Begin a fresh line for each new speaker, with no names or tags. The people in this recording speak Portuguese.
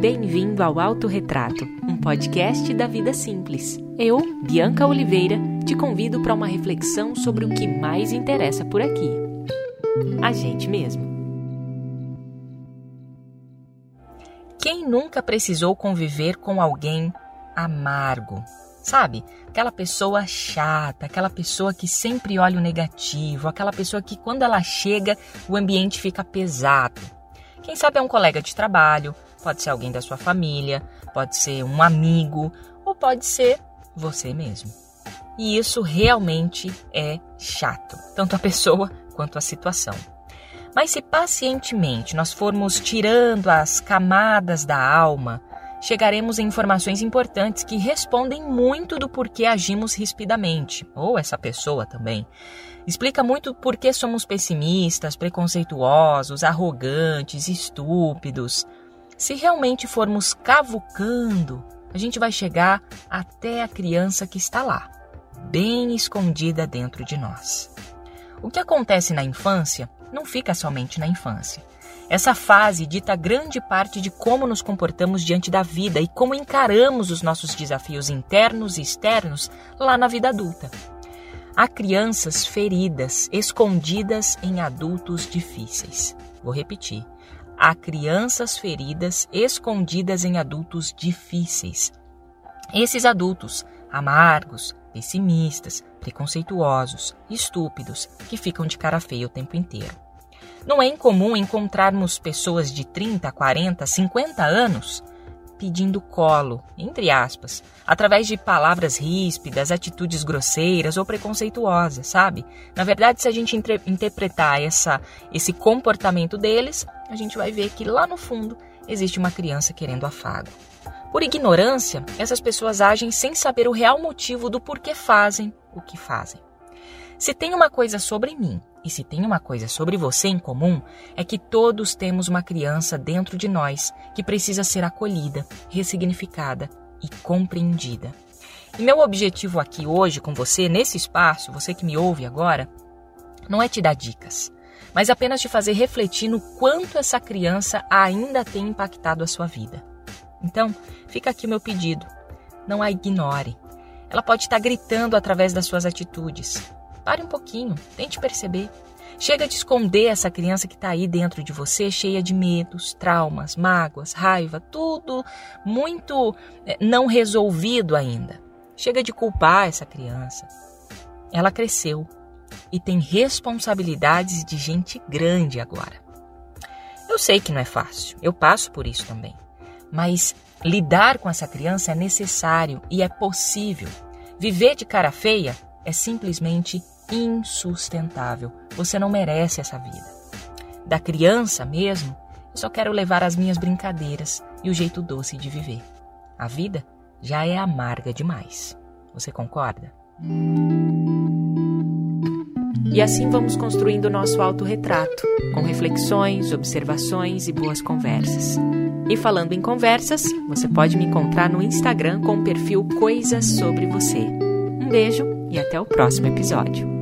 Bem-vindo ao Autorretrato, um podcast da vida simples. Eu, Bianca Oliveira, te convido para uma reflexão sobre o que mais interessa por aqui. A gente mesmo. Quem nunca precisou conviver com alguém amargo? Sabe? Aquela pessoa chata, aquela pessoa que sempre olha o negativo, aquela pessoa que quando ela chega o ambiente fica pesado. Quem sabe é um colega de trabalho, pode ser alguém da sua família, pode ser um amigo ou pode ser você mesmo. E isso realmente é chato, tanto a pessoa quanto a situação. Mas se pacientemente nós formos tirando as camadas da alma, chegaremos a informações importantes que respondem muito do porquê agimos rispidamente, ou essa pessoa também. Explica muito por que somos pessimistas, preconceituosos, arrogantes, estúpidos. Se realmente formos cavucando, a gente vai chegar até a criança que está lá, bem escondida dentro de nós. O que acontece na infância não fica somente na infância. Essa fase dita grande parte de como nos comportamos diante da vida e como encaramos os nossos desafios internos e externos lá na vida adulta. Há crianças feridas, escondidas em adultos difíceis. Vou repetir. Há crianças feridas escondidas em adultos difíceis. Esses adultos, amargos, pessimistas, preconceituosos, estúpidos, que ficam de cara feia o tempo inteiro. Não é incomum encontrarmos pessoas de 30, 40, 50 anos pedindo colo, entre aspas, através de palavras ríspidas, atitudes grosseiras ou preconceituosas, sabe? Na verdade, se a gente interpretar essa, esse comportamento deles, a gente vai ver que lá no fundo existe uma criança querendo afago. Por ignorância, essas pessoas agem sem saber o real motivo do porquê fazem o que fazem. Se tem uma coisa sobre mim e se tem uma coisa sobre você em comum, é que todos temos uma criança dentro de nós que precisa ser acolhida, ressignificada e compreendida. E meu objetivo aqui hoje com você, nesse espaço, você que me ouve agora, não é te dar dicas, mas apenas te fazer refletir no quanto essa criança ainda tem impactado a sua vida. Então, fica aqui o meu pedido. Não a ignore. Ela pode estar gritando através das suas atitudes, Pare um pouquinho, tente perceber. Chega de esconder essa criança que está aí dentro de você, cheia de medos, traumas, mágoas, raiva, tudo muito eh, não resolvido ainda. Chega de culpar essa criança. Ela cresceu e tem responsabilidades de gente grande agora. Eu sei que não é fácil, eu passo por isso também. Mas lidar com essa criança é necessário e é possível. Viver de cara feia é simplesmente insustentável. Você não merece essa vida. Da criança mesmo, eu só quero levar as minhas brincadeiras e o jeito doce de viver. A vida já é amarga demais. Você concorda? E assim vamos construindo o nosso autorretrato, com reflexões, observações e boas conversas. E falando em conversas, você pode me encontrar no Instagram com o perfil Coisas Sobre Você. Um beijo e até o próximo episódio.